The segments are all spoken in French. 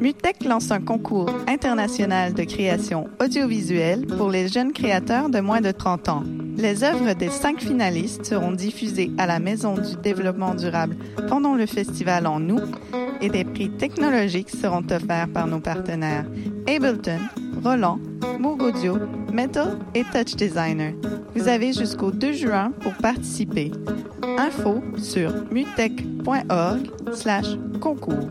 MUTEC lance un concours international de création audiovisuelle pour les jeunes créateurs de moins de 30 ans. Les œuvres des cinq finalistes seront diffusées à la Maison du développement durable pendant le festival en août et des prix technologiques seront offerts par nos partenaires Ableton, Roland, Moog Audio, Metal et Touch Designer. Vous avez jusqu'au 2 juin pour participer. Info sur mutech.org slash concours.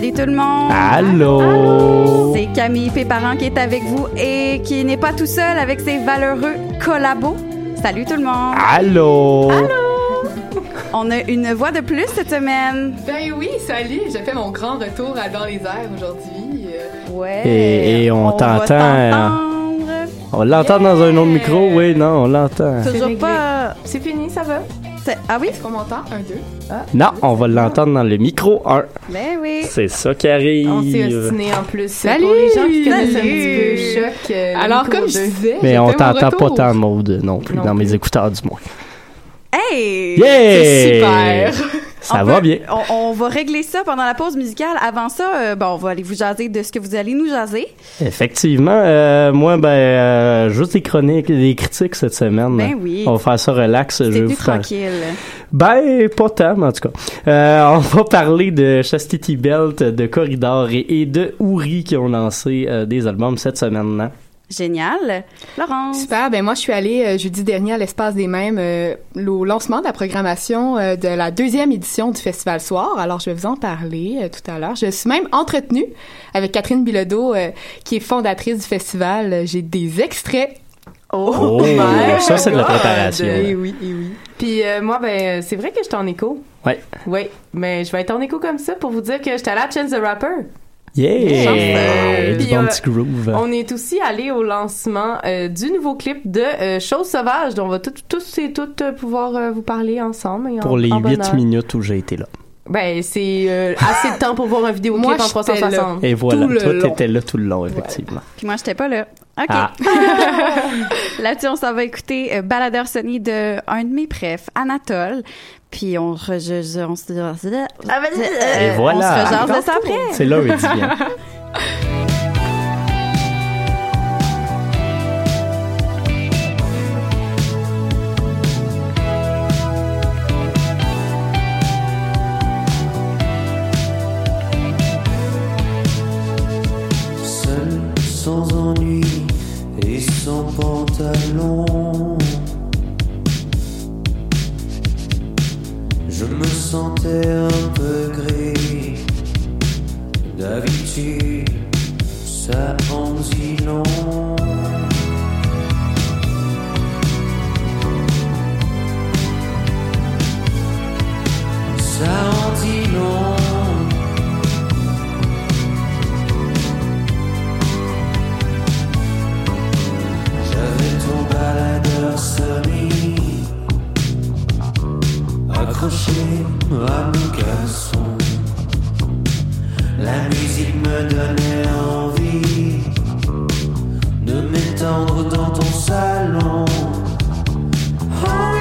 Salut, tout le monde. Allô? C'est Camille Péparent qui est avec vous et qui n'est pas tout seul avec ses valeureux collabos. Salut tout le monde. Allô? On a une voix de plus cette semaine. Ben oui, salut, j'ai fait mon grand retour à Dans les airs aujourd'hui. Euh, Ouais. Et, et on, va t'entend. t'entendre. On l'entend dans un autre micro? Oui, non, on l'entend. Toujours pas. C'est fini, ça va? C'est- Ah oui? Est-ce qu'on m'entend? Un, deux. Ah. Non, on va l'entendre dans le micro 1. Ben oui. C'est ça qui arrive. On s'est ostiné en plus. Salut! Pour les gens qui connaissent un Salut! petit peu choc. euh, Alors, comme je disais, Mais on t'entend pas tant mode non plus, Non dans mes écouteurs du moins. Hey! Yeah! C'est super. Ça On va peut- bien. On, on va régler ça pendant la pause musicale. Avant ça, euh, bon, on va aller vous jaser de ce que vous allez nous jaser. Effectivement, euh, moi, ben, euh, juste des chroniques, des critiques cette semaine. Ben oui. On va faire ça relax. je plus tranquille. Ben, pas tant, mais en tout cas. On va parler de Chastity Belt, de Corridor et, et de Ouri qui ont lancé des albums cette semaine. Génial. Laurence. Super. Ben moi, je suis allée euh, jeudi dernier à l'espace des Mêmes euh, au lancement de la programmation euh, de la deuxième édition du Festival Soir. Alors, je vais vous en parler euh, tout à l'heure. Je suis même entretenue avec Catherine Bilodeau, euh, qui est fondatrice du festival. J'ai des extraits. Oh, my ça, c'est de la préparation. Eh oui, eh oui. Puis euh, moi, ben, c'est vrai que j'étais en écho. Ouais. Oui, mais je vais être en écho comme ça pour vous dire que j'étais allée à Chance the Rapper. Yeah! Euh, du puis, bon euh, petit groove. On est aussi allé au lancement euh, du nouveau clip de euh, Chose sauvage, dont on va tout- tous et toutes euh, pouvoir euh, vous parler ensemble. et Pour les en 8 bonheur. minutes où j'ai été là. Ben, c'est euh, assez de temps pour voir un vidéo Moi, clip en j'étais 360. Et voilà, Tout toi, t'étais là tout le long, effectivement. Puis moi, j'étais pas là. OK. Ah. Là-dessus, on s'en va écouter euh, Baladeur Sony de un de mes prefs, Anatole. Puis on, re, je, je- on se Ah, euh, Et voilà. On se rejase de ça après. C'est là où il dit bien. Je me sentais un peu gris. D'habitude, ça en dit long. Ça en accroché à mon casson. La musique me donnait envie de m'étendre dans ton salon. Oh,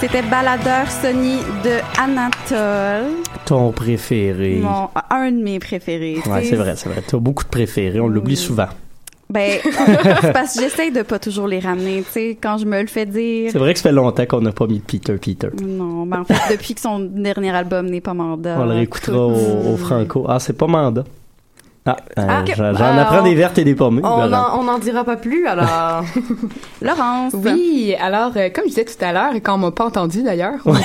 C'était Baladeur Sony de Anatole. Ton préféré. Mon, un de mes préférés. Ouais, c'est vrai, c'est vrai. T'as beaucoup de préférés, on l'oublie souvent. Ben, parce que j'essaye de pas toujours les ramener, tu sais, quand je me le fais dire. C'est vrai que ça fait longtemps qu'on n'a pas mis Peter Peter. Non, ben en fait, depuis que son dernier album n'est pas mandat. On le réécoutera au, au Franco. Ah, c'est pas mandat. Ah, Ah, j'en apprends des vertes et des. On Laurent. n'en on en dira pas plus, alors. Laurence. Oui, alors, euh, comme je disais tout à l'heure, et quand on m'a pas entendu d'ailleurs, On t'a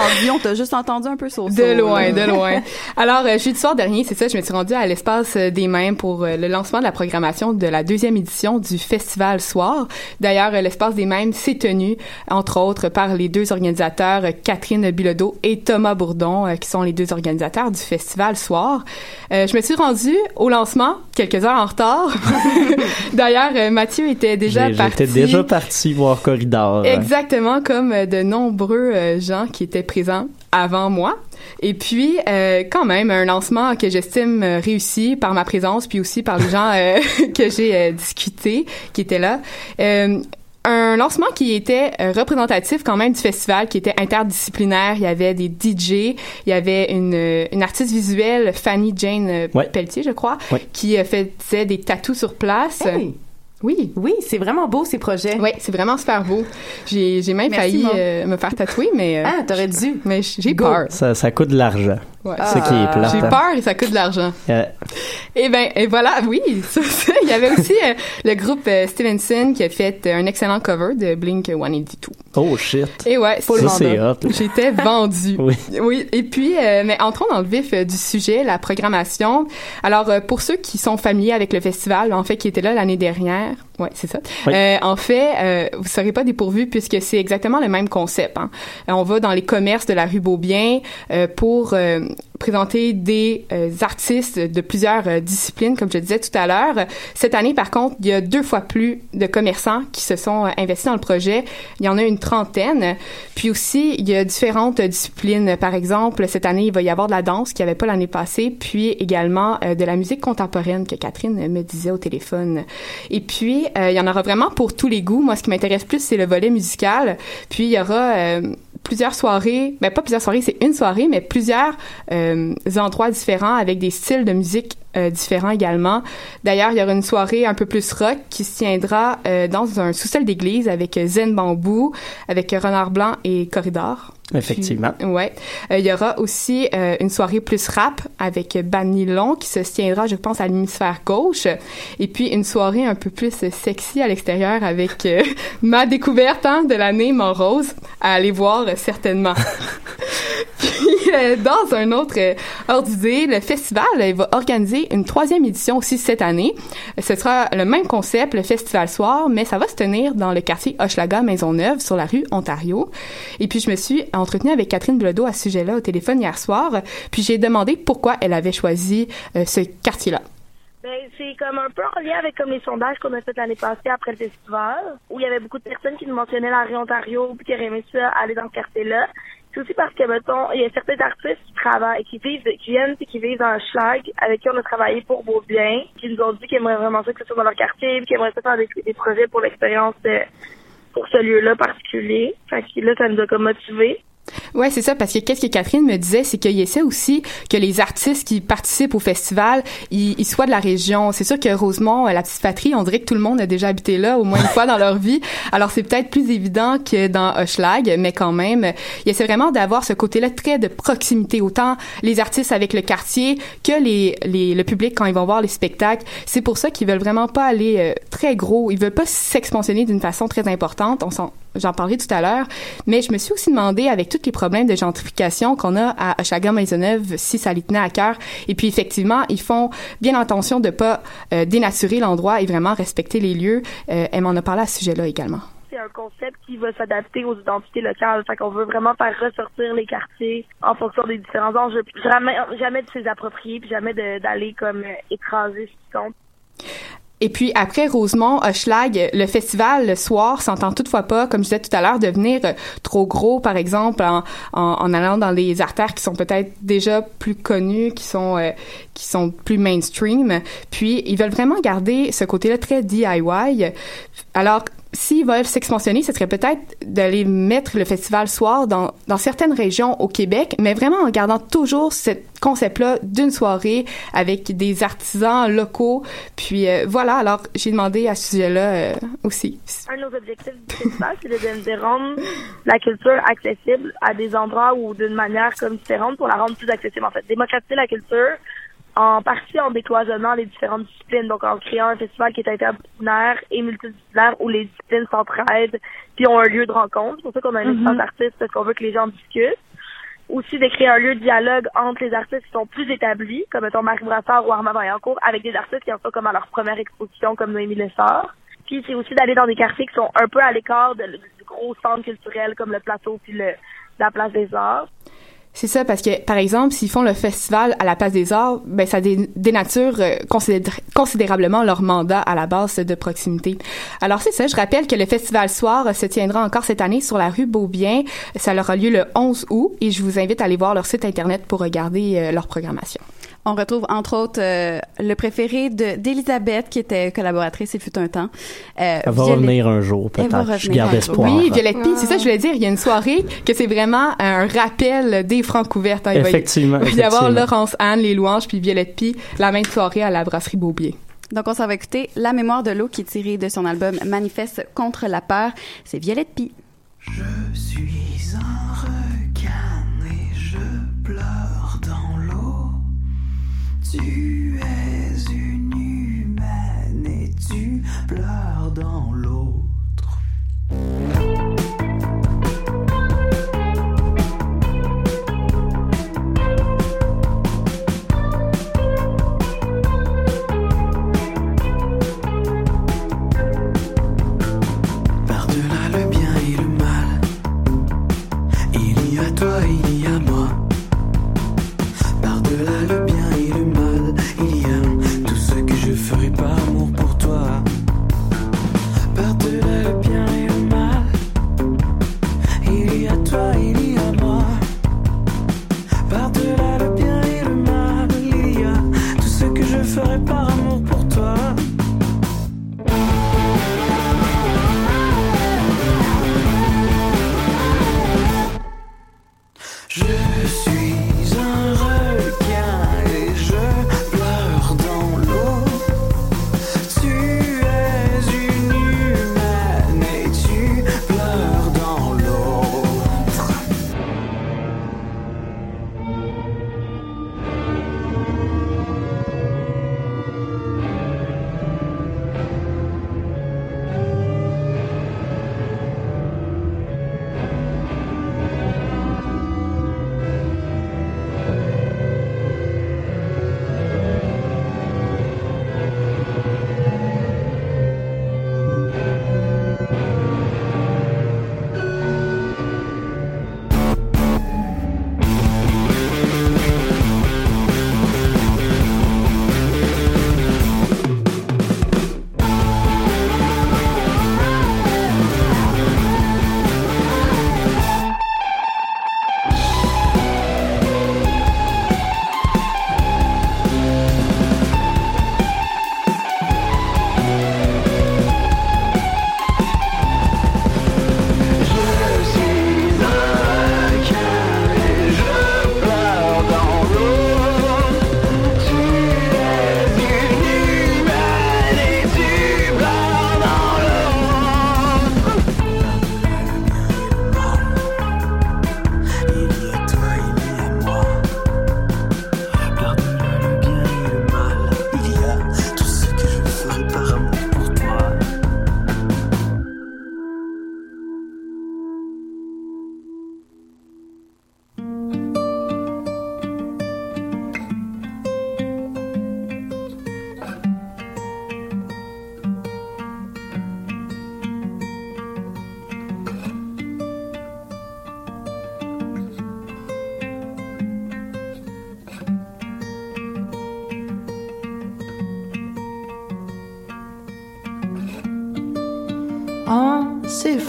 entendu, on t'a juste entendu un peu sauce. de loin, de loin. Alors, euh, jeudi soir dernier, c'est ça, je me suis rendue à l'espace euh, des mêmes pour euh, le lancement de la programmation de la deuxième édition du Festival Soir. D'ailleurs, euh, l'espace des mêmes s'est tenu, entre autres, par les deux organisateurs, euh, Catherine Bilodeau et Thomas Bourdon, euh, qui sont les deux organisateurs du Festival Soir. Euh, je me suis rendue au lancement quelques heures en retard. D'ailleurs, euh, Mathieu était déjà parti. J'étais déjà parti voir Corridor. Exactement comme euh, de nombreux euh, gens qui étaient présents avant moi. Et puis, euh, quand même, un lancement que j'estime réussi par ma présence, puis aussi par les gens euh, que j'ai euh, discuté, qui étaient là. Un lancement qui était euh, représentatif quand même du festival, qui était interdisciplinaire. Il y avait des DJ, il y avait une, euh, une artiste visuelle, Fanny Jane euh, Ouais. Pelletier, je crois, Ouais. qui euh, faisait des tatous sur place. Hey! Oui. Oui, c'est vraiment beau, ces projets. Oui, c'est vraiment super beau. J'ai, j'ai même Merci, failli euh, me faire tatouer, mais, euh, Ah, t'aurais dû. mais j'ai Go. peur. Ça, ça coûte de l'argent. Ouais. C'est ça qui est plate. J'ai hein. peur et ça coûte de l'argent. Euh, Et ben, et voilà, oui, ça, ça. Il y avait aussi euh, le groupe euh, Stevenson qui a fait euh, un excellent cover de Blink 182. oh shit. Et ouais, Ça, full c'est hot. J'étais vendue. Oui. Oui, et puis, euh, mais entrons dans le vif euh, du sujet, la programmation. Alors, euh, pour ceux qui sont familiers avec le festival, en fait, qui étaient là l'année dernière, naar ouais, c'est ça. Oui. Euh, en fait, euh, vous serez pas dépourvus puisque c'est exactement le même concept. Hein. Euh, On va dans les commerces de la rue Beaubien euh, pour présenter des artistes de plusieurs disciplines, comme je disais tout à l'heure. Cette année, par contre, il y a deux fois plus de commerçants qui se sont investis dans le projet. Il y en a une trentaine. Puis aussi, il y a différentes disciplines. Par exemple, cette année, il va y avoir de la danse qui n'y avait pas l'année passée, puis également de la musique contemporaine que Catherine me disait au téléphone. Et puis, euh, il y en aura vraiment pour tous les goûts. Moi, ce qui m'intéresse plus, c'est le volet musical. Puis, il y aura euh, plusieurs soirées, ben pas plusieurs soirées, c'est une soirée, mais plusieurs euh, endroits différents avec des styles de musique euh, différents également. D'ailleurs, il y aura une soirée un peu plus rock qui se tiendra euh, dans un sous-sol d'église avec Zen Bambou, avec Renard Blanc et Corridor. Effectivement. Puis, ouais. Euh, il y aura aussi euh, une soirée plus rap avec Banilon qui se tiendra, je pense, à l'hémisphère gauche. Et puis une soirée un peu plus sexy à l'extérieur avec euh, ma découverte hein, de l'année, Montrose, à aller voir euh, certainement. Puis, euh, dans un autre euh, ordre d'idée, le festival euh, va organiser une troisième édition aussi cette année. Ce sera le même concept, le festival soir, mais ça va se tenir dans le quartier Hochelaga Maisonneuve sur la rue Ontario. Et puis je me suis entretenue avec Catherine Bledo à ce sujet-là au téléphone hier soir. Puis j'ai demandé pourquoi elle avait choisi euh, ce quartier-là. Ben, c'est comme un peu en lien avec comme les sondages qu'on a fait l'année passée après le festival, où il y avait beaucoup de personnes qui nous mentionnaient la rue Ontario puis qui auraient aimé ça aller dans ce quartier-là. C'est aussi parce que, mettons, il y a certains artistes qui travaillent, qui vivent, qui viennent puis qui vivent dans un schlag avec qui on a travaillé pour beau bien, qui nous ont dit qu'ils aimeraient vraiment ça que ce soit dans leur quartier qu'ils aimeraient ça faire des, projets pour l'expérience pour ce lieu-là particulier. Fait que là, ça nous a comme motivés. Ouais, c'est ça, parce que qu'est-ce que Catherine me disait, c'est qu'il essaie aussi que les artistes qui participent au festival, ils, soient de la région. C'est sûr que Rosemont, euh, la petite patrie, on dirait que tout le monde a déjà habité là au moins une fois dans leur vie. Alors c'est peut-être plus évident que dans Hochelag, mais quand même, il essaie vraiment d'avoir ce côté-là très de proximité, autant les artistes avec le quartier que les, le public quand ils vont voir les spectacles. C'est pour ça qu'ils veulent vraiment pas aller euh, très gros. Ils veulent pas s'expansionner d'une façon très importante. On s'en J'en parlerai tout à l'heure, mais je me suis aussi demandé avec tous les problèmes de gentrification qu'on a à Hochelaga Maisonneuve si ça les tenait à cœur. Et puis effectivement, ils font bien attention de pas euh, dénaturer l'endroit et vraiment respecter les lieux. Euh, elle m'en a parlé à ce sujet-là également. C'est un concept qui va s'adapter aux identités locales. Fait qu'on veut vraiment faire ressortir les quartiers en fonction des différents enjeux. Jamais, jamais de se approprier, puis jamais d'aller comme euh, écraser ce qui compte. Et puis après Rosemont, Hochelag, le festival le soir s'entend toutefois pas, comme je disais tout à l'heure, devenir euh, trop gros, par exemple, en, en, en allant dans les artères qui sont peut-être déjà plus connues, qui sont euh, qui sont plus mainstream. Puis ils veulent vraiment garder ce côté-là très DIY. Alors s'ils veulent s'expansionner, ce serait peut-être d'aller mettre le festival soir dans, certaines régions au Québec, mais vraiment en gardant toujours ce concept-là d'une soirée avec des artisans locaux. Puis euh, voilà, alors j'ai demandé à ce sujet-là euh, aussi. Un de nos objectifs du festival, c'est de, de rendre la culture accessible à des endroits ou d'une manière comme différente pour la rendre plus accessible en fait. Démocratiser la culture en partie en décloisonnant les différentes disciplines, donc en créant un festival qui est interdisciplinaire et multidisciplinaire où les disciplines s'entraident puis ont un lieu de rencontre. C'est pour ça qu'on a un espace d'artistes parce qu'on veut que les gens discutent. Aussi de créer un lieu de dialogue entre les artistes qui sont plus établis, comme mettons Marie Brassard ou Armand Vaillancourt, avec des artistes qui en sont comme à leur première exposition, comme Noémie Lessard. Puis c'est aussi d'aller dans des quartiers qui sont un peu à l'écart du gros centre culturel comme le plateau puis le, la place des arts. C'est ça, parce que, par exemple, s'ils font le festival à la Place des Arts, ben, ça dé- dénature euh, considér- considérablement leur mandat à la base de proximité. Alors, c'est ça. Je rappelle que le festival soir euh, se tiendra encore cette année sur la rue Beaubien. Ça aura lieu le 11 août et je vous invite à aller voir leur site Internet pour regarder euh, leur programmation. On retrouve entre autres euh, le préféré de d'Elisabeth qui était collaboratrice il fut un temps. Euh, Elle va Violette- revenir un jour, Elle va peut-être. Je garde espoir. Oui, Violette P, c'est ça que je voulais dire. Il y a une soirée que c'est vraiment un rappel des francs ouvertes. hein. Il va y- Effectivement, Il va y avoir. Laurence Anne, Les Louanges, puis Violette P, la même soirée à la brasserie Beaubier. Donc on s'en va écouter La mémoire de l'eau qui est tirée de son album Manifeste contre la peur. C'est Violette Pie. Je suis un requin et je pleure. Tu es une humaine et tu pleures dans l'autre. Par-delà le bien et le mal, il y a toi, il y a ferais par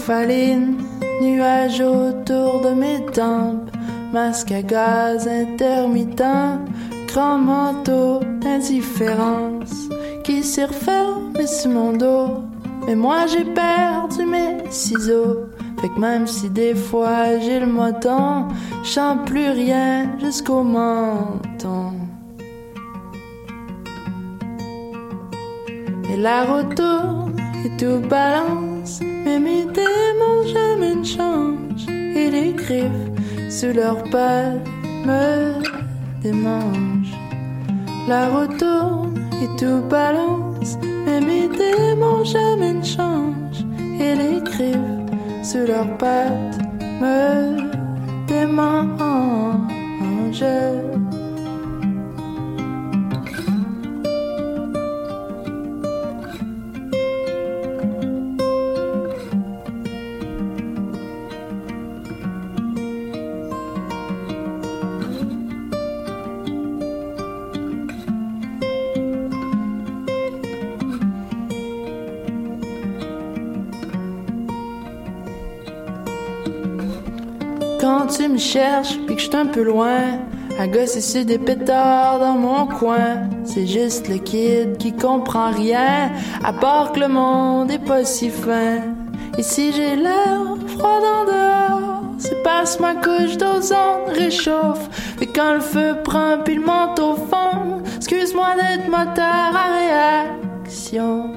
Encéphaline, nuages autour de mes tempes, masque à gaz intermittent, grand manteau d'indifférence qui s'est refermé sur mon dos. Mais moi j'ai perdu mes ciseaux. Fait que même si des fois j'ai le je sens plus rien jusqu'au menton. Et la route et tout balance, mais mes démons jamais ne changent. Et les griffes sous leurs pattes me démangent. La route tourne et tout balance, mais mes démons jamais ne changent. Et les griffes sous leurs pattes me démangent. Me cherches, puis que je un peu loin, à gosser sur des pétards dans mon coin, c'est juste le kid qui comprend rien, à part que le monde est pas si fin. Si j'ai l'air froid en dehors, c'est que ma couche d'ozone réchauffe. Et quand le feu prend puis le manteau fond, excuse-moi d'être moteur à réaction.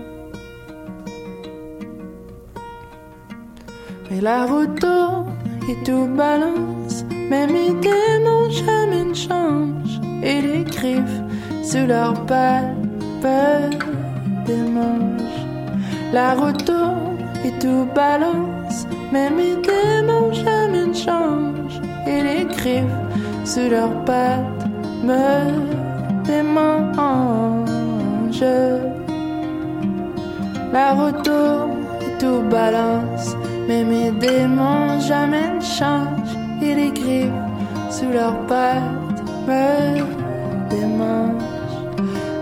Et la route tourne et tout balance, même mes démons jamais ne changent. Et les griffes sous leurs pattes manches. La route tourne et tout balance, même mes démons jamais ne changent. Et les griffes sous leurs pattes me démangent. La route tourne et tout balance, mais mes démons jamais ne changent. Et les griffes sous leurs pattes me démangent.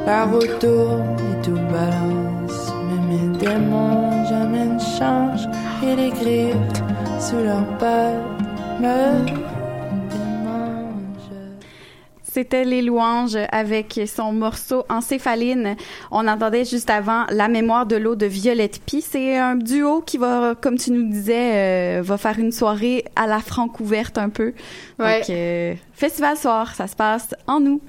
La route tourne et tout balance, mais mes démons jamais ne changent. Et les griffes sous leurs pattes me C'était Les Louanges avec son morceau Encéphaline. On entendait juste avant La mémoire de l'eau de Violette Pie. C'est un duo qui va, comme tu nous disais, euh, va faire une soirée à la franc ouverte un peu. Ouais. Donc, euh, festival soir, ça se passe en nous.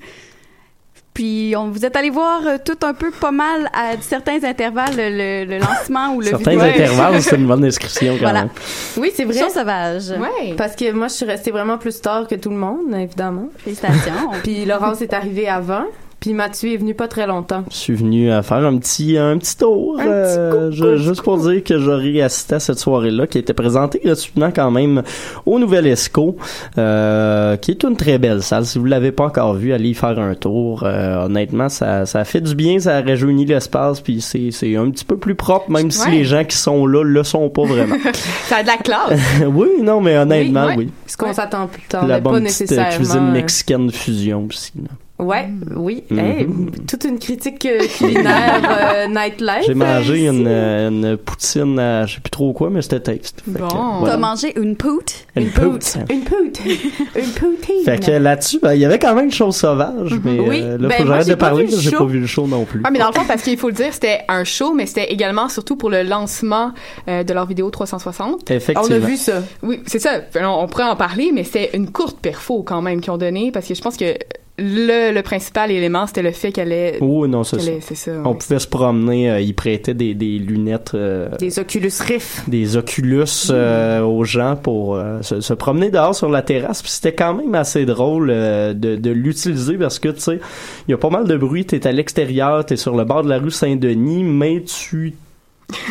Puis on vous êtes allé voir euh, tout un peu pas mal à certains intervalles le, le lancement ou le Certains vidéo. intervalles, c'est une bonne description quand Voilà. même. Oui, c'est vrai. Sauvage. Ouais. Parce que moi, je suis restée vraiment plus tard que tout le monde, évidemment. Félicitations. Puis Laurence est arrivée avant. Puis Mathieu est venu pas très longtemps. Je suis venu à faire un petit un petit tour, Un petit euh, je- juste pour dire que j'aurais assisté à cette soirée-là qui était présentée gratuitement quand même au Nouvel Esco, euh, qui est une très belle salle. Si vous l'avez pas encore vu, allez y faire un tour. Euh, honnêtement, ça ça fait du bien, ça rajeunit l'espace, puis c'est c'est un petit peu plus propre, même si les gens qui sont là le sont pas vraiment. Ça a de la classe. oui, non, mais honnêtement, ouais. oui. Ce qu'on s'attend plus tard, La mais pas bonne petite euh, nécessairement. cuisine mexicaine de fusion aussi. là. Ouais, oui. Mhm. Hey, toute une critique euh, culinaire euh, nightlife. J'ai mangé euh, une, une poutine à je sais plus trop quoi, mais c'était taste. Bon. voilà. T'as mangé une poute? Une poute. Une poute. une poutine. Fait que là-dessus, ben, il y avait quand même une chose sauvage, mais Oui. euh, là, Ben, faut que j'arrête de parler, parce que j'ai pas vu le show non plus. Ah, mais dans le fond, parce qu'il faut le dire, c'était un show, mais c'était également surtout pour le lancement euh, de leur vidéo 360. Effectivement. On a vu ça. Oui, c'est ça. On, on pourrait en parler, mais c'est une courte perfo quand même qu'ils ont donné, parce que je pense que le, le principal élément, c'était le fait qu'elle est... Oh non, c'est ça. est- C'est ça. On pouvait se promener, euh, ils prêtaient des, des lunettes, euh, Des Oculus Rift. des Oculus euh, aux gens pour euh, se, se promener dehors sur la terrasse. Puis c'était quand même assez drôle euh, de, de l'utiliser parce que, tu sais, il y a pas mal de bruit. T'es à l'extérieur, t'es sur le bord de la rue Saint-Denis, mais tu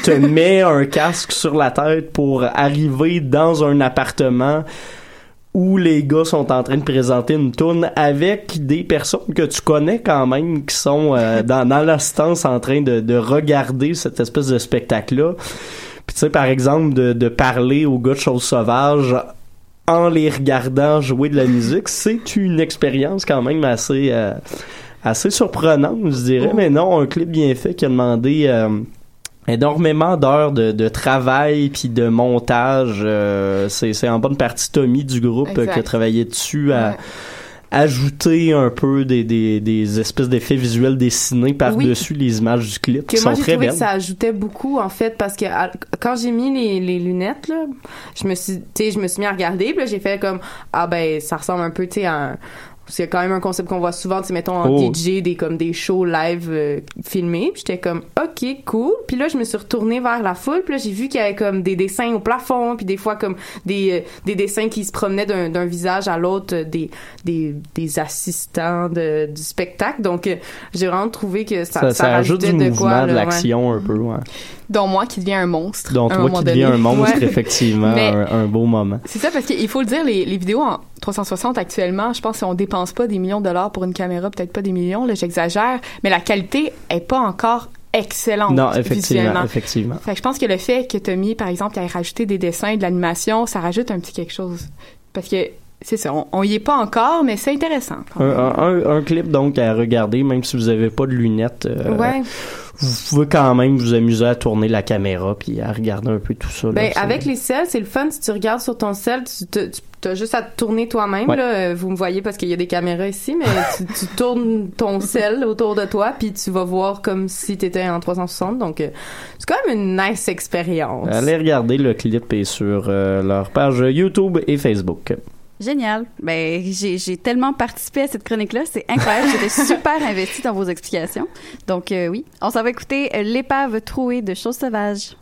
te mets un casque sur la tête pour arriver dans un appartement où les gars sont en train de présenter une tourne avec des personnes que tu connais quand même qui sont euh, dans, dans l'assistance en train de, de regarder cette espèce de spectacle-là. Puis tu sais, par exemple, de, de parler aux gars de choses sauvages en les regardant jouer de la musique, c'est une expérience quand même assez euh, assez surprenante, je dirais. Mais non, un clip bien fait qui a demandé euh, énormément d'heures de, de travail puis de montage. euh, c'est c'est en bonne partie Tommy du groupe euh, Exact. qui a travaillé dessus à Ouais. ajouter un peu des, des, des espèces d'effets visuels dessinés par-dessus les images du clip qui moi sont j'ai très belles. que ça ajoutait beaucoup en fait parce que à- quand j'ai mis les, les lunettes là je me suis tu sais je me suis mis à regarder puis là j'ai fait comme ah ben ça ressemble un peu tu sais à un c'est quand même un concept qu'on voit souvent, tu mettons en Oh. DJ, des comme des shows live euh, filmés. Puis j'étais comme OK, cool. Puis là je me suis retournée vers la foule, puis là j'ai vu qu'il y avait comme des dessins au plafond, puis des fois comme des euh, des dessins qui se promenaient d'un d'un visage à l'autre, euh, des des des assistants de, du spectacle. Donc euh, j'ai vraiment trouvé que ça Ça, ça ajoute rajoutait du de mouvement, quoi, de ouais. l'action un peu. Ouais. Dont moi qui devient un monstre. Donc à un toi qui deviens donné. un monstre, Ouais. effectivement, un, un beau moment. C'est ça, parce qu'il faut le dire, les, les vidéos en 360 actuellement, je pense qu'on dépense pas des millions de dollars pour une caméra, peut-être pas des millions, là, j'exagère, mais la qualité est pas encore excellente Non, effectivement, visuellement. effectivement. Fait que je pense que le fait que Tommy, par exemple, ait rajouté des dessins, de l'animation, ça rajoute un petit quelque chose. Parce que, c'est ça, on, on y est pas encore, mais c'est intéressant. Un, clip donc à regarder, même si vous avez pas de lunettes. euh, Ouais. Vous pouvez quand même vous amuser à tourner la caméra puis à regarder un peu tout ça. Ben, avec les selles, c'est le fun. Si tu regardes sur ton sel, tu, te, tu as juste à te tourner toi-même. Ouais. Là. Vous me voyez parce qu'il y a des caméras ici, mais tu, tu tournes ton sel autour de toi, puis tu vas voir comme si tu étais en 360. Donc, euh, c'est quand même une nice expérience. Allez regarder le clip est sur euh, leur page YouTube et Facebook. Génial. Ben, j'ai tellement participé à cette chronique-là. C'est incroyable. J'étais super investie dans vos explications. Donc, euh, oui. On s'en va écouter euh, L'épave trouée de choses sauvages.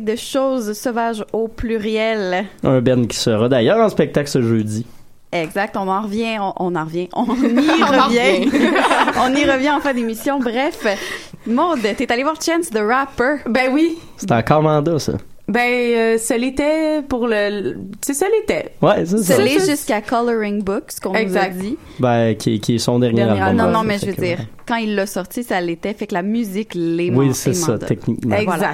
De choses sauvages au pluriel. Un Ben qui sera d'ailleurs en spectacle ce jeudi. Exact, on en revient, on, on en revient, on y en revient. on y revient en fin d'émission. Bref, Maude, t'es allée voir Chance the Rapper. Ben oui. C'est encore mandat, ça. Ben, euh, ça l'était pour le... Tu sais, ça l'était. Ouais, c'est ça. Se l'est jusqu'à Coloring Book, ce qu'on nous a Exact. dit. Ben, qui, qui est son dernier, Dernier- album. non, non, mais je veux dire. Quand il l'a sorti, ça l'était, fait que la musique l'est Oui, c'est est ça, mandat. techniquement. Exact. Voilà.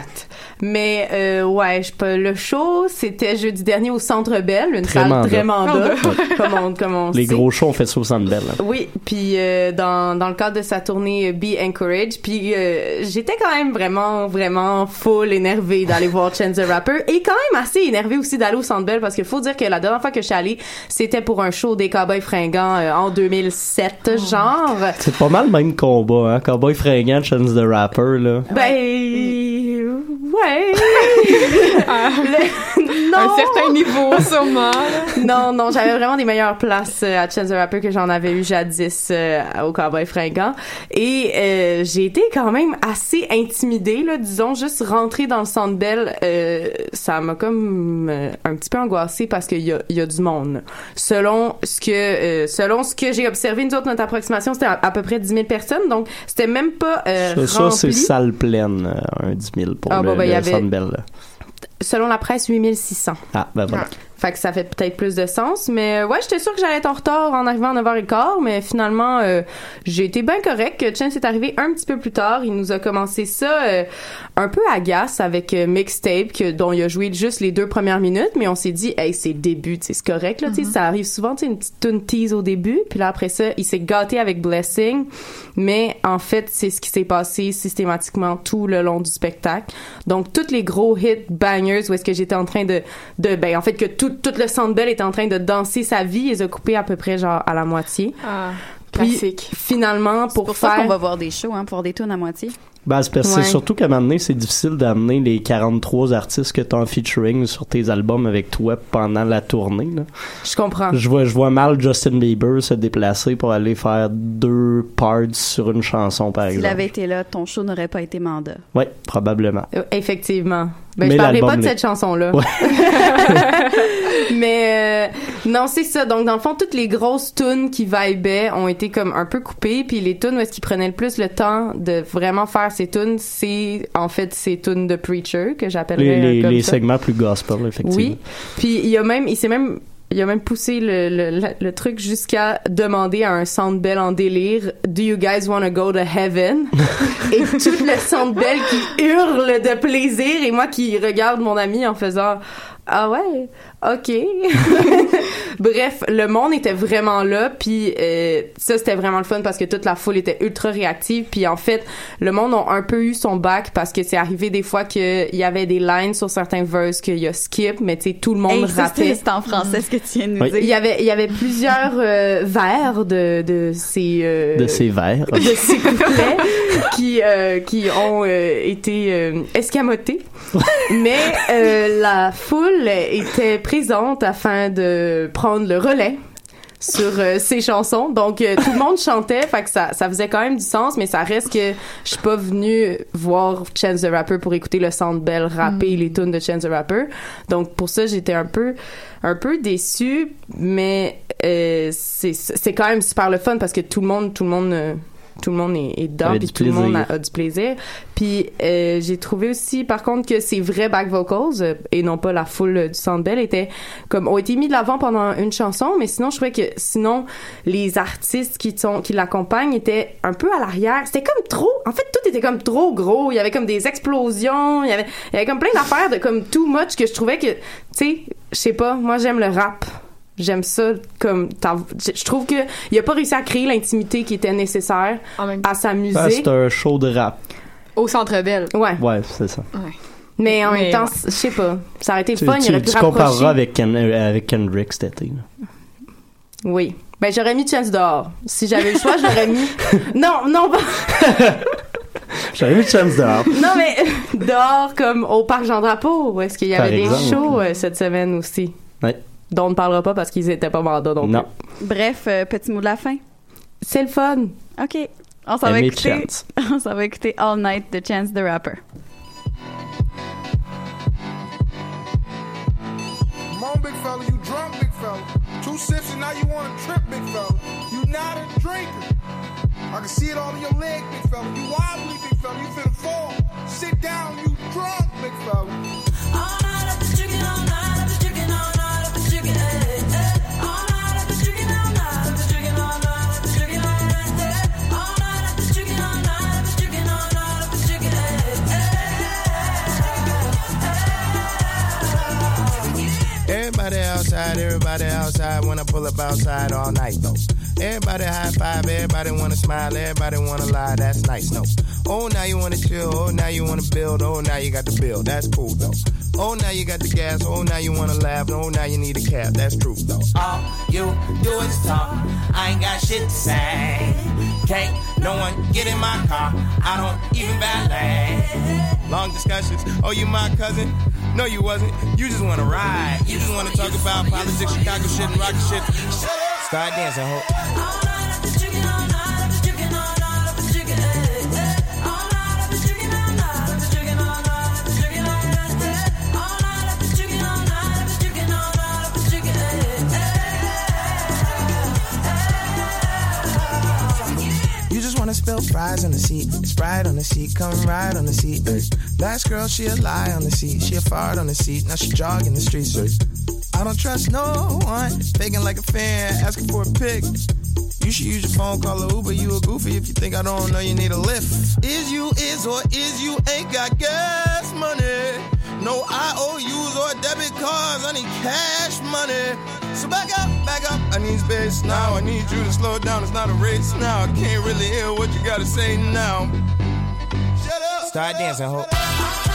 Mais euh, ouais, je peux- le show, c'était jeudi dernier au Centre Bell, une Très salle mandat. très mandat, Ouais. comme on, comme on Les sait. gros shows, on fait ça au Centre Bell. hein. Oui, puis euh, dans, dans le cadre de sa tournée euh, Be Encouraged, puis euh, j'étais quand même vraiment, vraiment full énervée d'aller voir Chance the Rapper et quand même assez énervée aussi d'aller au Centre Bell parce qu'il faut dire que la dernière fois que je suis allée, c'était pour un show des Cowboys fringants euh, en 2007, genre. C'est pas mal même combat, hein? Cowboy fringant, Chance the Rapper, là. Ben, ouais. Le- non. Un certain niveau, sûrement. non, non, j'avais vraiment des meilleures places euh, à Chance the Rapper que j'en avais eu jadis euh, au Cowboy Fringant. Et euh, j'ai été quand même assez intimidée, là, disons, juste rentrer dans le Centre Bell, euh, ça m'a comme euh, un petit peu angoissée parce qu'il y a, il y a du monde. Selon ce que euh, selon ce que j'ai observé, nous autres, notre approximation, c'était à, à peu près 10 000 personnes, donc c'était même pas euh, Ça, ça, c'est rempli. salle pleine, euh, un 10 000 pour Ah, le, bon, ben, y avait- Centre Bell. là. Selon la presse, 8600. Ah, ben voilà. Fait que ça fait peut-être plus de sens. Mais euh, ouais, j'étais sûre que j'allais être en retard en arrivant à 9h15, mais finalement, euh, j'ai été bien correct. Chance est arrivé un petit peu plus tard. Il nous a commencé ça euh, un peu agace avec euh, Mixtape, que, dont il a joué juste les deux premières minutes, mais on s'est dit, hey, c'est le début, c'est correct, là, tu sais, ça arrive souvent, tu sais, une petite tune tease au début, puis là, après ça, il s'est gâté avec Blessing, mais en fait, c'est ce qui s'est passé systématiquement tout le long du spectacle. Donc, tous les gros hits bangers où est-ce que j'étais en train de, de, ben, en fait, que tout, tout le Centre Bell était en train de danser sa vie, ils ont coupé à peu près, genre, à la moitié. Ah, Puis, classique. finalement, pour, Pour ça faire... qu'on va voir des shows, hein, pour voir des tunes à moitié. Ben, c'est parce que Ouais. c'est surtout qu'à un moment donné, c'est difficile d'amener les 43 artistes que t'as en featuring sur tes albums avec toi pendant la tournée, là. Je comprends. Je vois, je vois mal Justin Bieber se déplacer pour aller faire deux parts sur une chanson, par S'il exemple. avait été là, ton show n'aurait pas été mandat. Ouais, probablement. Euh, Effectivement. Ben, Mais je parlerai l'album pas de cette chanson-là. Ouais. Mais euh, non, c'est ça. Donc, dans le fond, toutes les grosses tunes qui vibaient ont été comme un peu coupées. Puis les tunes où est-ce qu'ils prenaient le plus le temps de vraiment faire ces tunes, c'est en fait ces tunes de Preacher que j'appellerais Les, les, comme les ça. segments plus gospel, effectivement. Oui. Puis il y a même, il s'est même, il a même poussé le, le, le, le truc jusqu'à demander à un Centre Bell en délire, Do you guys want to go to heaven? et tout le Centre Bell qui hurle de plaisir et moi qui regarde mon ami en faisant, ah ouais, ok. Bref, le monde était vraiment là, puis euh, ça c'était vraiment le fun parce que toute la foule était ultra réactive, puis en fait le monde a un peu eu son bac parce que c'est arrivé des fois qu'il y avait des lines sur certains verses qu'il y a skip, mais tu sais tout le monde Hey, rappait. c'est en français ce que tu viens de nous Oui. dire. Il y avait il y avait plusieurs euh, vers de de ces euh, De ces vers. de ces couplets qui euh, qui ont euh, été euh, escamotés mais euh, la foule était présente afin de prendre le relais sur euh, ces chansons. Donc euh, tout le monde chantait fait que ça ça faisait quand même du sens mais ça reste que je suis pas venue voir Chance the Rapper pour écouter le Sound Bell rapper les tunes de Chance the Rapper. Donc pour ça j'étais un peu un peu déçue mais euh, c'est c'est quand même super le fun parce que tout le monde tout le monde euh, tout le monde est, est dedans, puis tout le monde a, a du plaisir. Puis euh, j'ai trouvé aussi, par contre, que ces vrais back vocals euh, et non pas la foule euh, du Centre Bell étaient comme ont été mis de l'avant pendant une chanson, mais sinon je trouvais que sinon les artistes qui sont qui l'accompagnent étaient un peu à l'arrière. C'était comme trop. En fait, tout était comme trop gros. Il y avait comme des explosions. Il y avait il y avait comme plein d'affaires de comme too much que je trouvais que tu sais, je sais pas. Moi j'aime le rap. J'aime ça comme je trouve que il a pas réussi à créer l'intimité qui était nécessaire à sa musique. c'est un show de rap. Au Centre Bell. Ouais. Ouais, c'est ça. Mais en Mais même temps, ouais. je sais pas. Ça aurait été le Tu, fun, il tu- aurait pu tu rapprocher. compareras avec, Ken- euh, avec Kendrick cet été. là. Oui. Ben, j'aurais mis Chance dehors. Si j'avais eu le choix, j'aurais mis... Non, non, pas... J'aurais mis Chance dehors. Non, mais dehors, comme au Parc Jean-Drapeau, où est-ce qu'il y Par avait des exemple. shows euh, cette semaine aussi. Ouais. Dont on ne parlera pas parce qu'ils étaient pas mandat non, Non. Bref, euh, petit mot de la fin. C'est le fun. OK. On s'en va écouter. Chance. On s'en va écouter All Night de Chance the Rapper. On, big fella, you drunk, big fella. Two sips and now you want to trip, big fella. You not a drinker. I can see it all in your leg, big fella. You wobbly, big fella. You finna fall. Sit down, you drunk, big fella. Everybody outside, everybody outside. When I pull up outside all night though. Everybody high five, everybody wanna smile, everybody wanna lie. That's nice, no. Oh, now you wanna chill. Oh, now you wanna build. Oh, now you got the bill. That's cool though. Oh, now you got the gas. Oh, now you wanna laugh. Oh, now you need a cab. That's true though. All you do is talk. I ain't got shit to say. Can't no one get in my car. I don't even valet. Long discussions. Oh, you my cousin? No, you wasn't. You just wanna ride. You just wanna talk about politics, Chicago shit, and rocket shit. Start dancing, ho. You just wanna spill fries on the seat, Sprite on the seat, come ride on the seat. ay. Last girl, she a lie on the seat, she a fart on the seat, now she jogging the streets. ay. I don't trust no one, faking like a fan, asking for a pic. You should use your phone, call a Uber. You a goofy if you think I don't know you need a lift. Is you is or is you ain't got gas money? No IOUs or debit cards. I need cash money. So back up, back up. I need space now. I need you to slow down. It's not a race now. I can't really hear what you gotta say now. Shut up. Start dancing, ho.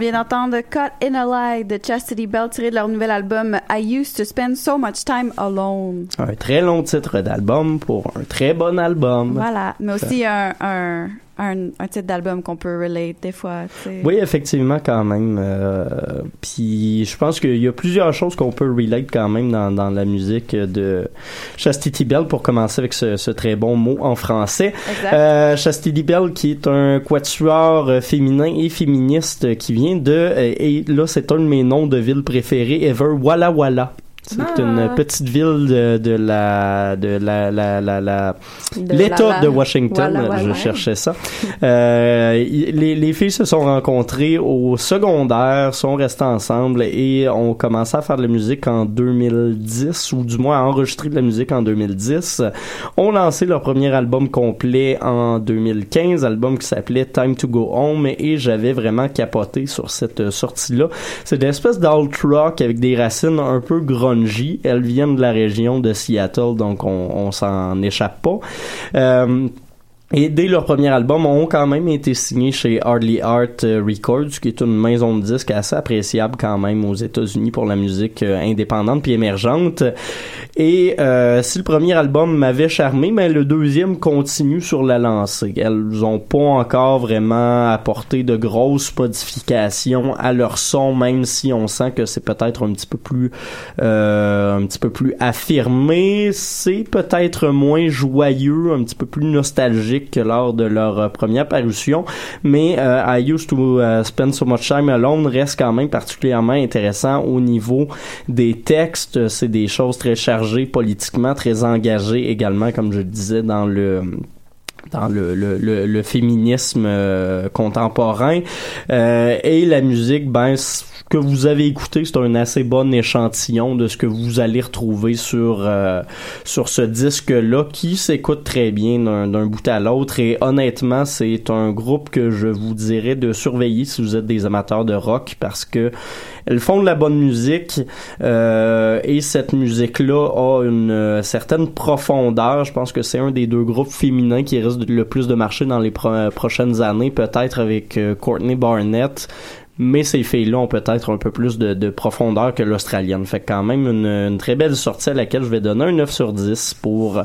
Vient d'entendre Cut in a Lie de Chastity Bell tiré de leur nouvel album I Used to Spend So Much Time Alone. Un très long titre d'album pour un très bon album. Voilà, mais aussi un, un, un, un titre d'album qu'on peut relate des fois. Oui, effectivement, quand même. Euh, Puis je pense qu'il y a plusieurs choses qu'on peut relate quand même dans, dans la musique de Chastity Bell pour commencer avec ce, ce très bon mot en français. Euh, Chastity Bell qui est un quatuor euh, féminin et féministe qui vient de, et là c'est un de mes noms de ville préférés ever, Walla Walla. C'est Ah. une petite ville de, de la de la la la, l'État de Washington. Je cherchais ça. Euh, les, les filles se sont rencontrées au secondaire, sont restées ensemble et ont commencé à faire de la musique en 2010 ou du moins à enregistrer de la musique en 2010. Ont lancé leur premier album complet en 2015, album qui s'appelait Time to Go Home et j'avais vraiment capoté sur cette euh, sortie-là. C'est des espèces d'alt rock avec des racines un peu Elles viennent de la région de Seattle, donc on, on s'en échappe pas. Euh, et dès leur premier album, ont quand même été signés chez Hardly Art euh, Records, qui est une maison de disques assez appréciable quand même aux États-Unis pour la musique euh, indépendante puis émergente. Et euh, si le premier album m'avait charmé, mais le deuxième continue sur la lancée. Elles ont pas encore vraiment apporté de grosses modifications à leur son, même si on sent que c'est peut-être un petit peu plus euh, un petit peu plus affirmé. C'est peut-être moins joyeux, un petit peu plus nostalgique que lors de leur euh, première parution. Mais euh, I Used to euh, Spend So Much Time Alone reste quand même particulièrement intéressant au niveau des textes. C'est des choses très chargées politiquement, très engagées également, comme je le disais dans le dans le, le, le, féminisme euh, contemporain. Euh, et la musique ben ce que vous avez écouté c'est un assez bon échantillon de ce que vous allez retrouver sur euh, sur ce disque là qui s'écoute très bien d'un bout à l'autre. Et honnêtement c'est un groupe que je vous dirais de surveiller si vous êtes des amateurs de rock parce que elles font de la bonne musique euh, et cette musique-là a une euh, certaine profondeur. Je pense que c'est un des deux groupes féminins qui risque le plus de marcher dans les pro- prochaines années, peut-être avec euh, Courtney Barnett. Mais ces filles-là ont peut-être un peu plus de, de profondeur que l'Australienne. Fait quand même une, très belle sortie à laquelle je vais donner un 9 sur 10 pour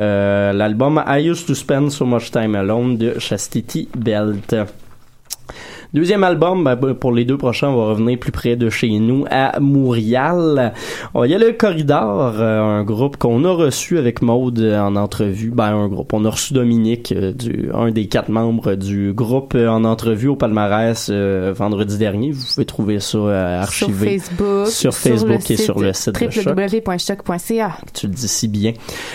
euh, l'album I Used to Spend So Much Time Alone de Chastity Belt. Deuxième album, ben, pour les deux prochains, on va revenir plus près de chez nous, à Montréal. Oh, Il y a le Corridor, euh, un groupe qu'on a reçu avec Maude en entrevue. Ben, un groupe. On a reçu Dominique, euh, du, un des quatre membres du groupe euh, en entrevue au palmarès euh, vendredi dernier. Vous pouvez trouver ça euh, Sur archivé Facebook. sur Facebook et sur le site www.choc.ca. Tu le dis si bien.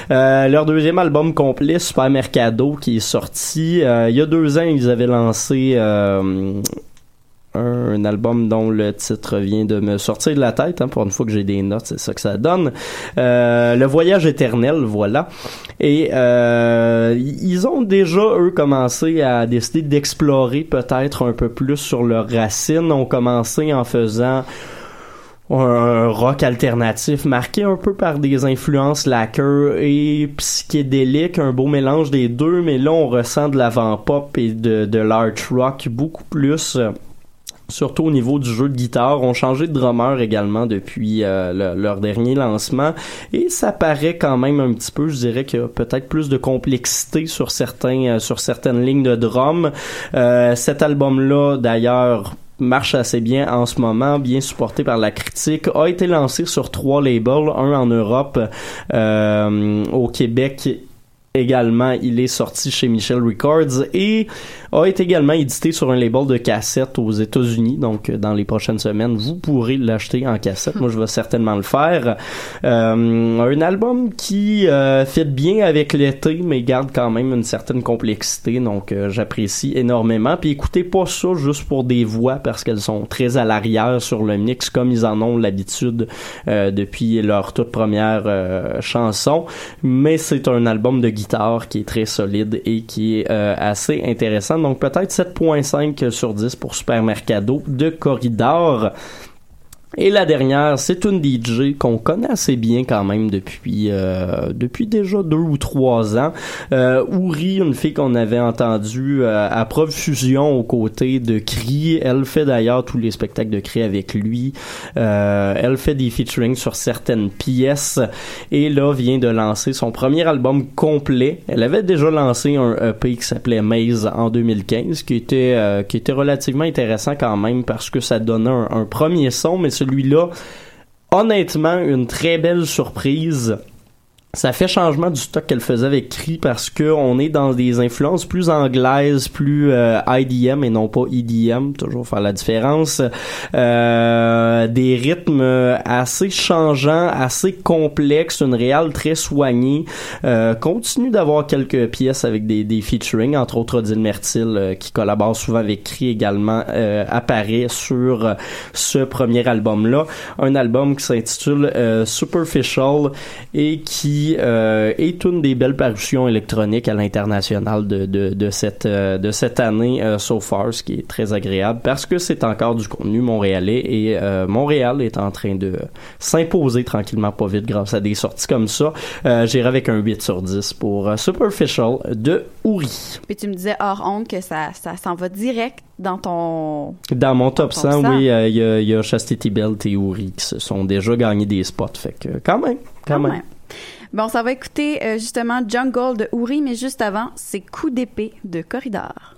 Euh, leur deuxième album complet, Super Mercado, qui est sorti euh, il y a deux ans. Ils avaient lancé euh, un album dont le titre vient de me sortir de la tête. hein, pour une fois que j'ai des notes, c'est ça que ça donne. Euh, le voyage éternel, voilà. Et euh, ils ont déjà, eux, commencé à décider d'explorer peut-être un peu plus sur leurs racines. ont commencé en faisant un rock alternatif marqué un peu par des influences lacquer et psychédéliques, un beau mélange des deux, mais là on ressent de l'avant-pop et de, de l'art rock beaucoup plus. Surtout au niveau du jeu de guitare, ont changé de drummer également depuis euh, le- leur dernier lancement et ça paraît quand même un petit peu, je dirais qu'il y a peut-être plus de complexité sur certains euh, sur certaines lignes de drum. Euh, cet album-là, d'ailleurs, marche assez bien en ce moment, bien supporté par la critique, a été lancé sur trois labels, un en Europe, au Québec également, il est sorti chez Michel Records et a été également édité sur un label de cassette aux États-Unis. Donc, euh, dans les prochaines semaines, vous pourrez l'acheter en cassette. Moi, je vais certainement le faire. Euh, un album qui euh, bien avec l'été, mais garde quand même une certaine complexité. Donc, euh, j'apprécie énormément. Puis, écoutez pas ça juste pour des voix parce qu'elles sont très à l'arrière sur le mix, comme ils en ont l'habitude euh, depuis leur toute première chanson. Mais c'est un album de guitare qui est très solide et qui est euh, assez intéressant. Donc peut-être 7.5 sur 10 pour Super Mercado de Corridor. Et la dernière, c'est une DJ qu'on connaît assez bien quand même depuis euh, depuis déjà deux ou trois ans. Euh, Ouri, une fille qu'on avait entendue euh, à Preuve Fusion aux côtés de Cri. Elle fait d'ailleurs tous les spectacles de Cri avec lui. Euh, elle fait des featuring sur certaines pièces et là vient de lancer son premier album complet. Elle avait déjà lancé un EP qui s'appelait Maze en 2015, qui était euh, qui était relativement intéressant quand même parce que ça donnait un, un premier son, mais celui-là, honnêtement, une très belle surprise. Ça fait changement du stock qu'elle faisait avec Cree parce que on est dans des influences plus anglaises, plus euh, IDM et non pas EDM, toujours faire la différence. Euh, des rythmes assez changeants, assez complexes, une réale très soignée. Euh, continue d'avoir quelques pièces avec des, des featuring, entre autres Odile Mertil euh, qui collabore souvent avec Cree également euh, apparaît sur euh, ce premier album-là. Un album qui s'intitule euh, Superficial et qui euh, est une des belles parutions électroniques à l'international de, de, de cette euh, de cette année euh, so far, ce qui est très agréable parce que c'est encore du contenu montréalais et Montréal est en train de s'imposer tranquillement pas vite grâce à des sorties comme ça. J'irai avec un 8 sur 10 pour Superficial de Ouri. Puis tu me disais hors honte que ça, ça s'en va direct dans ton... Dans mon top Ton 100, sang. oui, il y, a, il y a Chastity Belt et Ouri qui se sont déjà gagnés des spots, fait que quand même, quand, Quand même. même. Bon, ça va écouter euh, justement Jungle de Ouri, mais juste avant, c'est Coup d'épée de Corridor.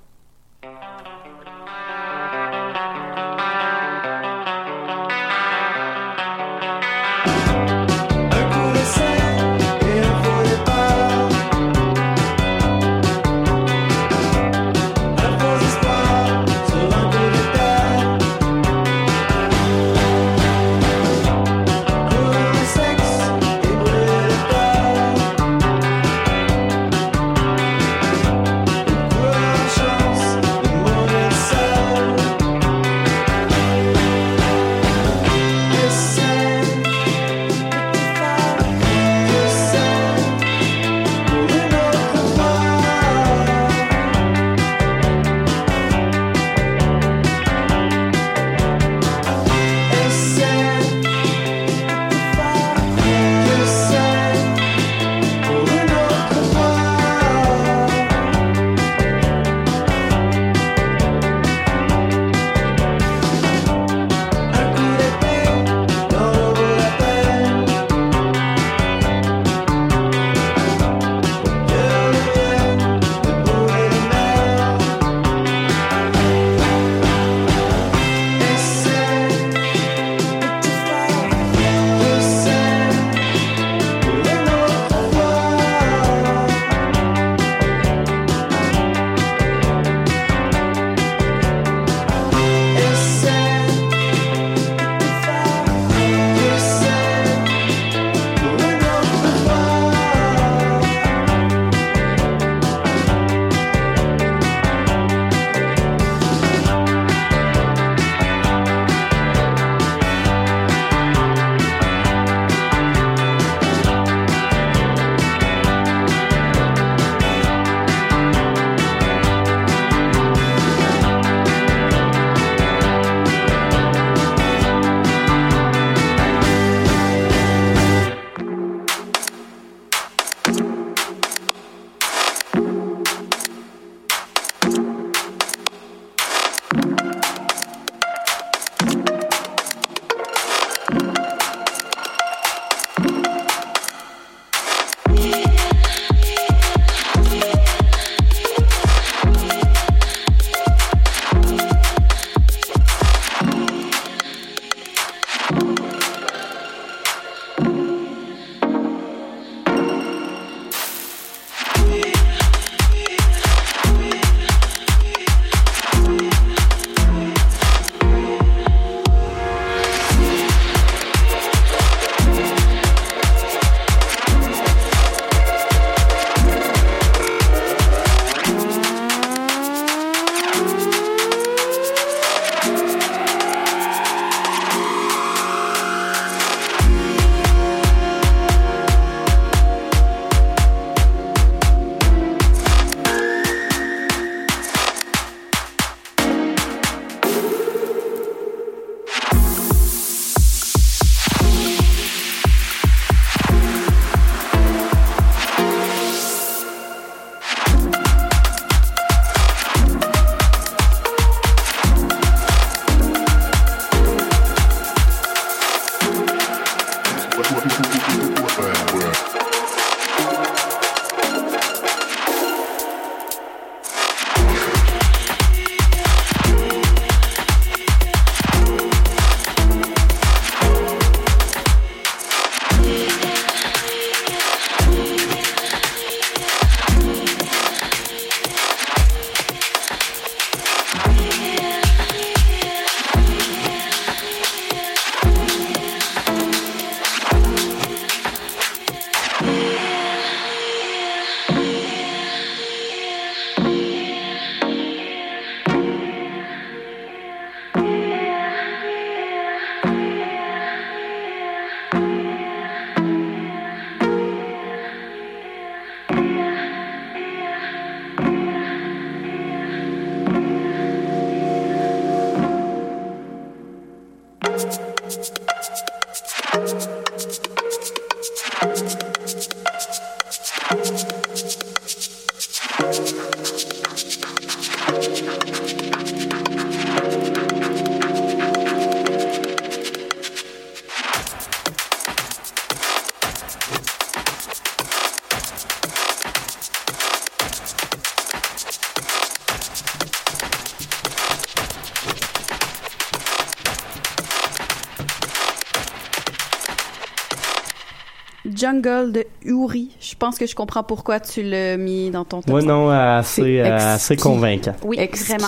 Jungle de Uri. Je pense que je comprends pourquoi tu l'as mis dans ton top Ouais, 5. non, assez, euh, assez convaincant. Oui, Exquis. vraiment.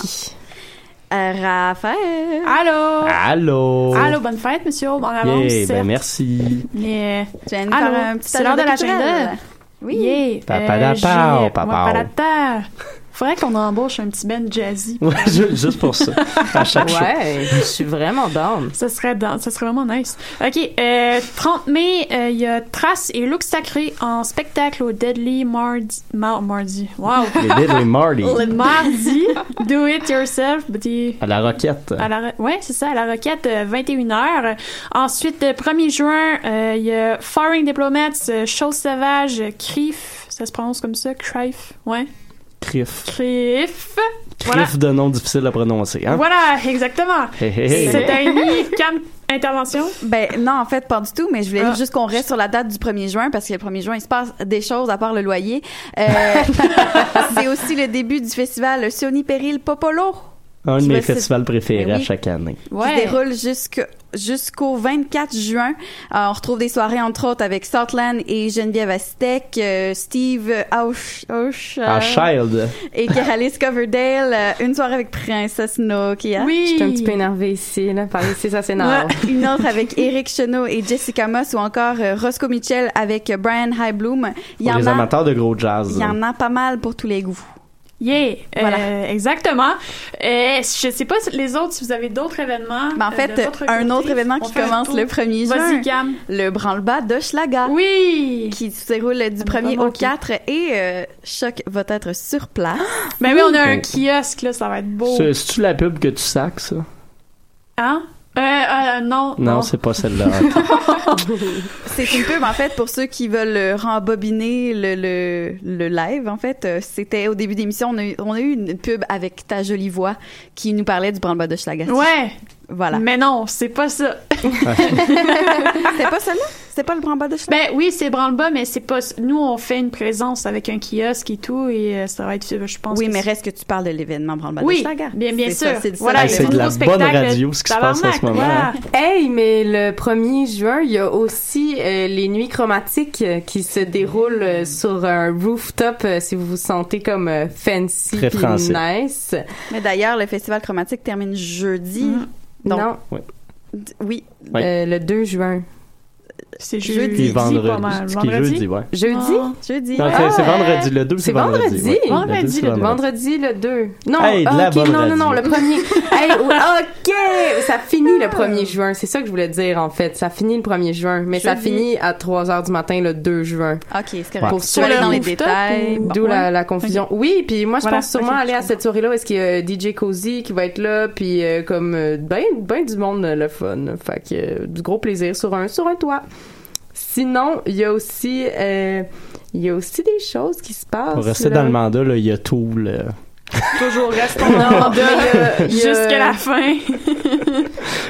Euh, Raphaël. Allô? Allô? Allô, bonne fête, monsieur. Bon avance. Yeah, ben merci. Mais, Tu viens de allô, faire un petit c'est l'heure de agenda l'agenda. Oui. Yeah. Papadapao, Euh, j'ai- papao. Faudrait qu'on embauche un petit band jazzy. Ouais, ju- juste pour ça. À chaque show. Ouais, je suis vraiment down. Ça serait, dans- ça serait vraiment nice. OK, euh, 30 mai, euh, il y a Trace et Look Sacré en spectacle au Deadly Mardi. Mar- mardi. Wow. Les Deadly Marty. Le mardi. Do it yourself. petit- À la roquette. À la, ouais, c'est ça, à la requête, 21h. Ensuite, le 1er juin, euh, il y a Foreign Diplomats, euh, Chose Sauvage, CRIF, ça se prononce comme ça, CRIF, ouais. Criff. CRIF. Voilà. Criff de nom difficile à prononcer, hein? Voilà, exactement. Hey, hey, hey. C'est Cam, intervention. Ben non, en fait, pas du tout, mais je voulais Ah. juste qu'on reste sur la date du 1er juin parce que le 1er juin, il se passe des choses à part le loyer. Euh, c'est aussi le début du festival Sioni Péril Popolo. Un de Qui mes festivals préférés Ben oui. à chaque année. qui se déroule jusque- jusqu'au 24 juin. Euh, on retrouve des soirées, entre autres, avec Southland et Geneviève Aztec, euh, Steve Auch, Auch, euh, Child. et Caralis Coverdale. euh, une soirée avec Princesse Nokia. Oui. Je suis un petit peu énervée ici, là. Par ici, ça s'énerve. Ouais, une autre avec Eric Chenot et Jessica Moss ou encore euh, Roscoe Mitchell avec Brian Highbloom. Il y Pour en les a, amateurs de gros jazz. il y en a pas mal pour tous les goûts. Yeah, Voilà. euh, exactement. Euh, je sais pas les autres, si vous avez d'autres événements. Ben, en euh, fait, un côté. autre événement qui commence le 1er juin. Le branle-bas de Schlaga. Oui! Qui se déroule du Ça m'a 1er pas au manqué. 4 et euh, Choc va être sur place. Ben oui, on a un Oh. kiosque, là, ça va être beau. C'est- C'est-tu la pub que tu sacs, ça? Hein? Euh, euh, non. Non, c'est pas celle-là. C'est une pub, en fait, pour ceux qui veulent euh, rembobiner le, le, le live, en fait. C'était au début d'émission, on, a eu- on a eu une pub avec ta jolie voix qui nous parlait du branle-bas de. Ouais. Voilà. Mais non, c'est pas ça. C'était pas celle-là? C'était pas le branle-bas de? Ben oui, c'est branle-bas, mais c'est pas. Nous, on fait une présence avec un kiosque et tout, et euh, ça va être. Je pense. Oui, que mais reste que tu parles de l'événement branle-bas Oui, de Schlaga. bien, sûr. ça, c'est. Voilà, Hey, c'est le de la bonne spectacle, radio, ce qui se passe en ce moment. voilà. Hey, mais le 1er juin, il y a aussi euh, les nuits chromatiques euh, qui se déroulent euh, sur un rooftop euh, si vous vous sentez comme euh, fancy Très français. nice. Mais d'ailleurs, le festival chromatique termine jeudi. Mm. Donc, non, oui. Oui. euh, le 2 juin. C'est Jeudi. vendredi. pas mal. Ce qui est Vendredi? jeudi, ouais. Jeudi? Ah. Jeudi. Non, Ah, c'est- c'est ouais. vendredi. Le 2, c'est C'est vendredi? vendredi. ouais. Vendredi, le Vendredi le 2. Non, Hey, de ah, la ok, non, non, non, le premier. hey, ouais, ok, ça finit le 1er juin. C'est ça que je voulais dire, en fait. Ça finit le 1er juin, mais ça Jeudi. finit à 3 heures du matin le 2 juin. OK, c'est correct. Pour ceux dans les détails. D'où Bon, la, ouais. la confusion. Oui, puis moi, je Voilà, pense sûrement ok, aller à cette soirée-là. Est-ce qu'il y a DJ Cozy qui va être là, puis euh, comme euh, ben, ben du monde euh, le fun. Fait que euh, du gros plaisir sur un sur un toit. Sinon, il y a aussi euh, il y a aussi des choses qui se passent. Pour rester là. dans le mandat, là, il y a tout. Là. Toujours il y a- Jusqu'à la fin.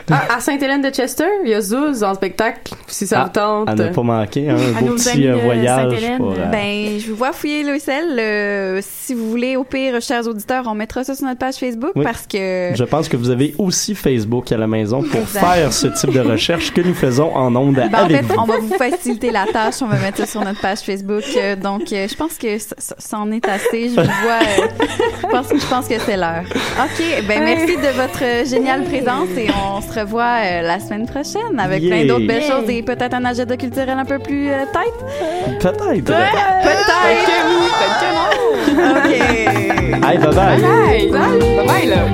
Ah, à Sainte-Hélène-de-Chester, il y a Zouz en spectacle, si ça Ah, vous tente. À ne pas manquer, hein, un À beau nos petit amis euh, de voyage. Sainte-Hélène, pour, euh, Ben, je vous vois fouiller l'OSL. Euh, si vous voulez, au pire, chers auditeurs, on mettra ça sur notre page Facebook Oui. parce que... Je pense que vous avez aussi Facebook à la maison pour Exact. faire ce type de recherche que nous faisons en ondes Ben, en fait, vous. on va vous faciliter la tâche. On va mettre ça sur notre page Facebook. Euh, donc, euh, je pense que ça, ça- ça en est assez. Je vous vois. Je, pense, je pense que c'est l'heure. OK. Ben, merci de votre euh, géniale présence et on se revoit euh, la semaine prochaine avec plein d'autres belles Yeah. choses et peut-être un agenda culturel un peu plus euh, tight. Peut-être. Peut-être. OK. Hey, bye bye. Bye! Bye bye, là!